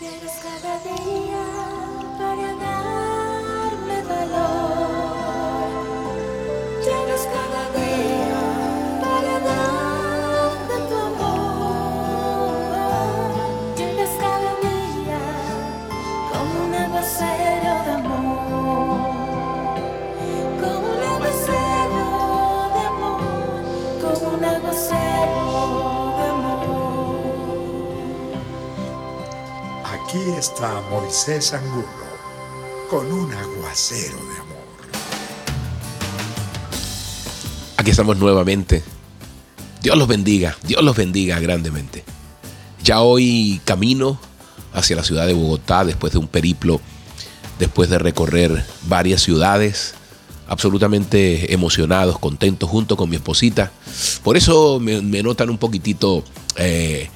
Llegas cada día Aquí está Moisés Angulo con un aguacero de amor. Aquí estamos nuevamente. Dios los bendiga, Dios los bendiga grandemente. Ya hoy camino hacia la ciudad de Bogotá después de un periplo, después de recorrer varias ciudades, absolutamente emocionados, contentos junto con mi esposita. Por eso me, notan un poquitito eh,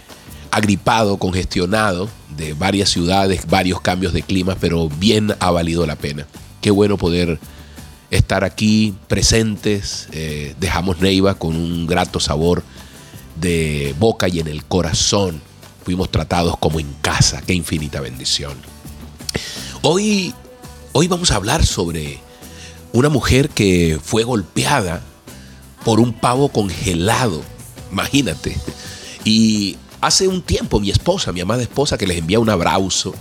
agripado, congestionado varias ciudades, varios cambios de clima, pero bien ha valido la pena. Qué bueno poder estar aquí presentes. eh, dejamos Neiva con un grato sabor de boca y en el corazón. Fuimos tratados como en casa. Qué infinita bendición. Hoy, hoy vamos a hablar sobre una mujer que fue golpeada por un pavo congelado. Imagínate. Y hace un tiempo mi esposa, mi amada esposa, que les envía un abrazo,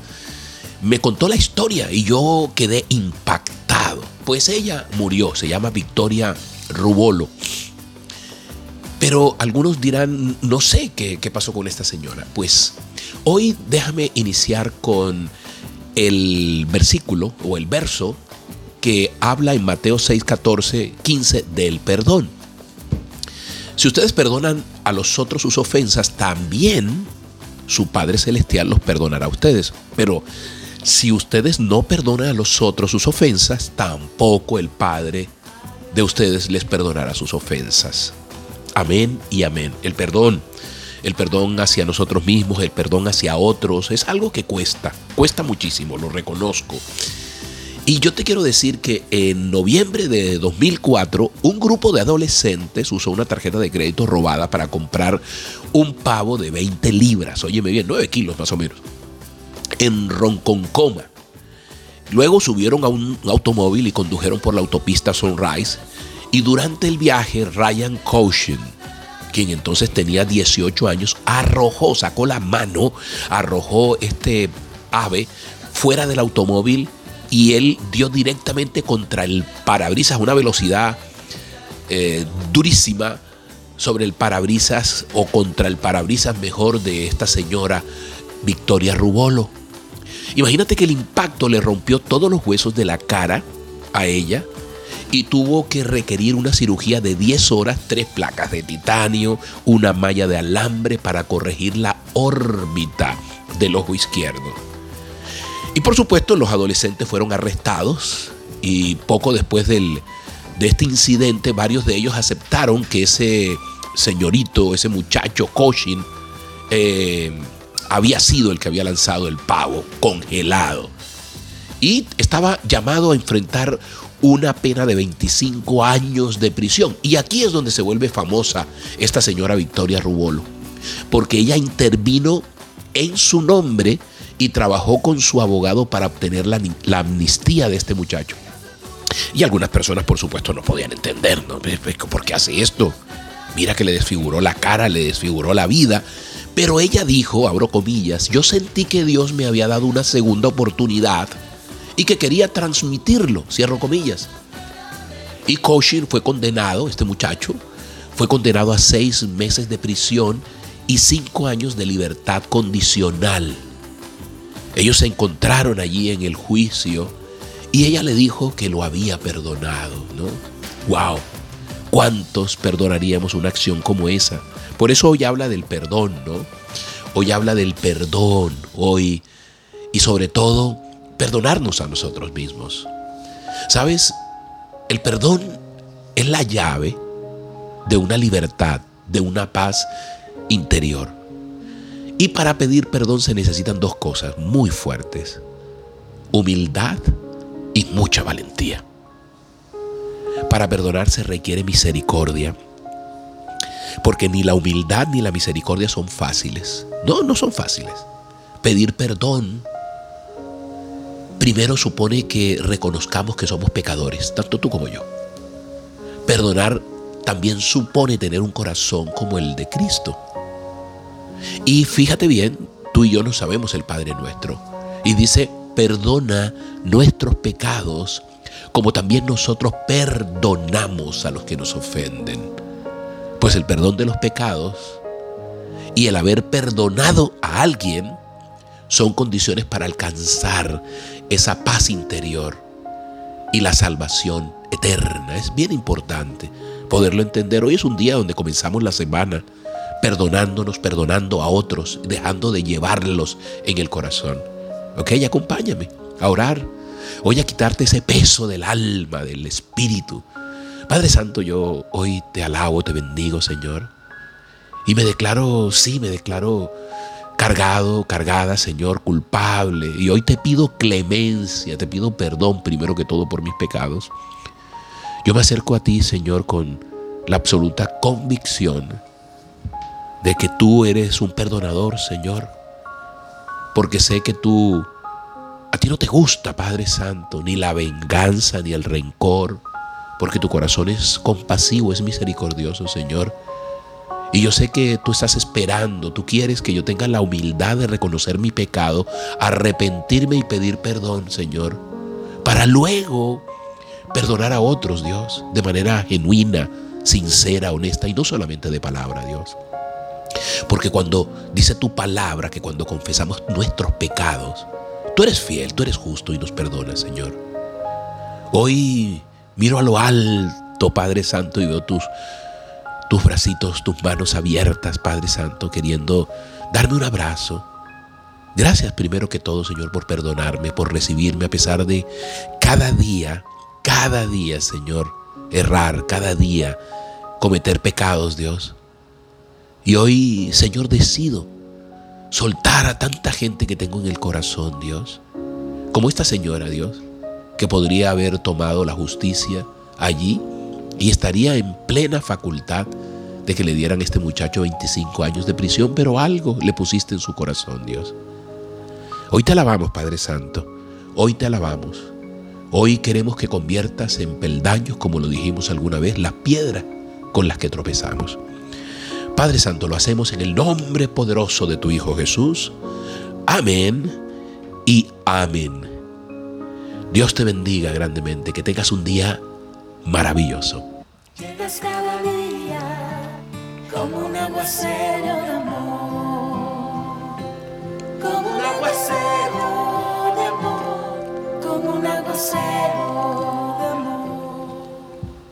me contó la historia y yo quedé impactado. Pues ella murió, se llama Victoria Rubolo. Pero algunos dirán, no sé qué, qué pasó con esta señora. Pues hoy déjame iniciar con el versículo o el verso que habla en Mateo 6, 14, 15 del perdón. Si ustedes perdonan a los otros sus ofensas, también su Padre Celestial los perdonará a ustedes. Pero si ustedes no perdonan a los otros sus ofensas, tampoco el Padre de ustedes les perdonará sus ofensas. Amén y amén. El perdón, el perdón hacia nosotros mismos, el perdón hacia otros, es algo que cuesta, cuesta muchísimo, lo reconozco. Y yo te quiero decir que en noviembre de 2004, un grupo de adolescentes usó una tarjeta de crédito robada para comprar un pavo de 20 libras, óyeme bien, 9 kilos más o menos, en Ronconcoma. Luego subieron a un automóvil y condujeron por la autopista Sunrise. Y durante el viaje, Ryan Caution, quien entonces tenía 18 años, arrojó, sacó la mano, arrojó este ave fuera del automóvil y él dio directamente contra el parabrisas una velocidad eh, durísima sobre el parabrisas o contra el parabrisas mejor de esta señora Victoria Rubolo. Imagínate que el impacto le rompió todos los huesos de la cara a ella y tuvo que requerir una cirugía de 10 horas, tres placas de titanio, una malla de alambre para corregir la órbita del ojo izquierdo. Y por supuesto los adolescentes fueron arrestados y poco después del, de este incidente varios de ellos aceptaron que ese señorito, ese muchacho Koshin, eh, había sido el que había lanzado el pavo congelado. Y estaba llamado a enfrentar una pena de 25 años de prisión. Y aquí es donde se vuelve famosa esta señora Victoria Rubolo. Porque ella intervino en su nombre y trabajó con su abogado para obtener la, amnistía de este muchacho. Y algunas personas, por supuesto, no podían entender, ¿no? ¿Por qué hace esto? Mira que le desfiguró la cara, le desfiguró la vida. Pero ella dijo, abro comillas, yo sentí que Dios me había dado una segunda oportunidad y que quería transmitirlo, cierro comillas. Y Koshin fue condenado, este muchacho, fue condenado a seis meses de prisión y cinco años de libertad condicional. Ellos se encontraron allí en el juicio y ella le dijo que lo había perdonado, ¿no? ¡Wow! ¿Cuántos perdonaríamos una acción como esa? Por eso hoy habla del perdón, ¿no? Hoy habla del perdón, hoy, y sobre todo, perdonarnos a nosotros mismos. ¿Sabes? El perdón es la llave de una libertad, de una paz interior. Y para pedir perdón se necesitan dos cosas muy fuertes. Humildad y mucha valentía. Para perdonar se requiere misericordia. Porque ni la humildad ni la misericordia son fáciles. No, no son fáciles. pedir perdón primero supone que reconozcamos que somos pecadores, tanto tú como yo. Perdonar también supone tener un corazón como el de Cristo. Y fíjate bien, tú y yo no sabemos el Padre nuestro. Y dice, perdona nuestros pecados como también nosotros perdonamos a los que nos ofenden. Pues el perdón de los pecados y el haber perdonado a alguien son condiciones para alcanzar esa paz interior y la salvación eterna. Es bien importante poderlo entender. Hoy es un día donde comenzamos la semana perdonándonos, perdonando a otros, dejando de llevarlos en el corazón. Ok, acompáñame a orar. Hoy a quitarte ese peso del alma, del espíritu. Padre Santo, yo hoy te alabo, te bendigo, Señor. Y me declaro, sí, me declaro cargado, cargada, Señor, culpable. Y hoy te pido clemencia, te pido perdón primero que todo por mis pecados. Yo me acerco a ti, Señor, con la absoluta convicción de que tú eres un perdonador, Señor. Porque sé que tú, a ti no te gusta, Padre Santo, ni la venganza, ni el rencor. Porque tu corazón es compasivo, es misericordioso, Señor. Y yo sé que tú estás esperando, tú quieres que yo tenga la humildad de reconocer mi pecado, arrepentirme y pedir perdón, Señor, para luego perdonar a otros, Dios, de manera genuina, sincera, honesta y no solamente de palabra, Dios. Porque cuando dice tu palabra que cuando confesamos nuestros pecados, tú eres fiel, tú eres justo y nos perdonas, Señor. Hoy miro a lo alto, Padre Santo, y veo tus tus bracitos, tus manos abiertas, Padre Santo, queriendo darme un abrazo. Gracias primero que todo, Señor, por perdonarme, por recibirme a pesar de cada día, cada día, Señor, errar, cada día cometer pecados, Dios. Y hoy, Señor, decido soltar a tanta gente que tengo en el corazón, Dios. Como esta señora, Dios, que podría haber tomado la justicia allí y estaría en plena facultad de que le dieran a este muchacho 25 años de prisión, pero algo le pusiste en su corazón, Dios. Hoy te alabamos, Padre Santo. Hoy te alabamos. Hoy queremos que conviertas en peldaños, como lo dijimos alguna vez, las piedras con las que tropezamos. Padre Santo, lo hacemos en el nombre poderoso de tu Hijo Jesús. Amén y amén. Dios te bendiga grandemente, que tengas un día maravilloso. Llegas cada día como un aguacero de amor, como un aguacero de amor, como un aguacero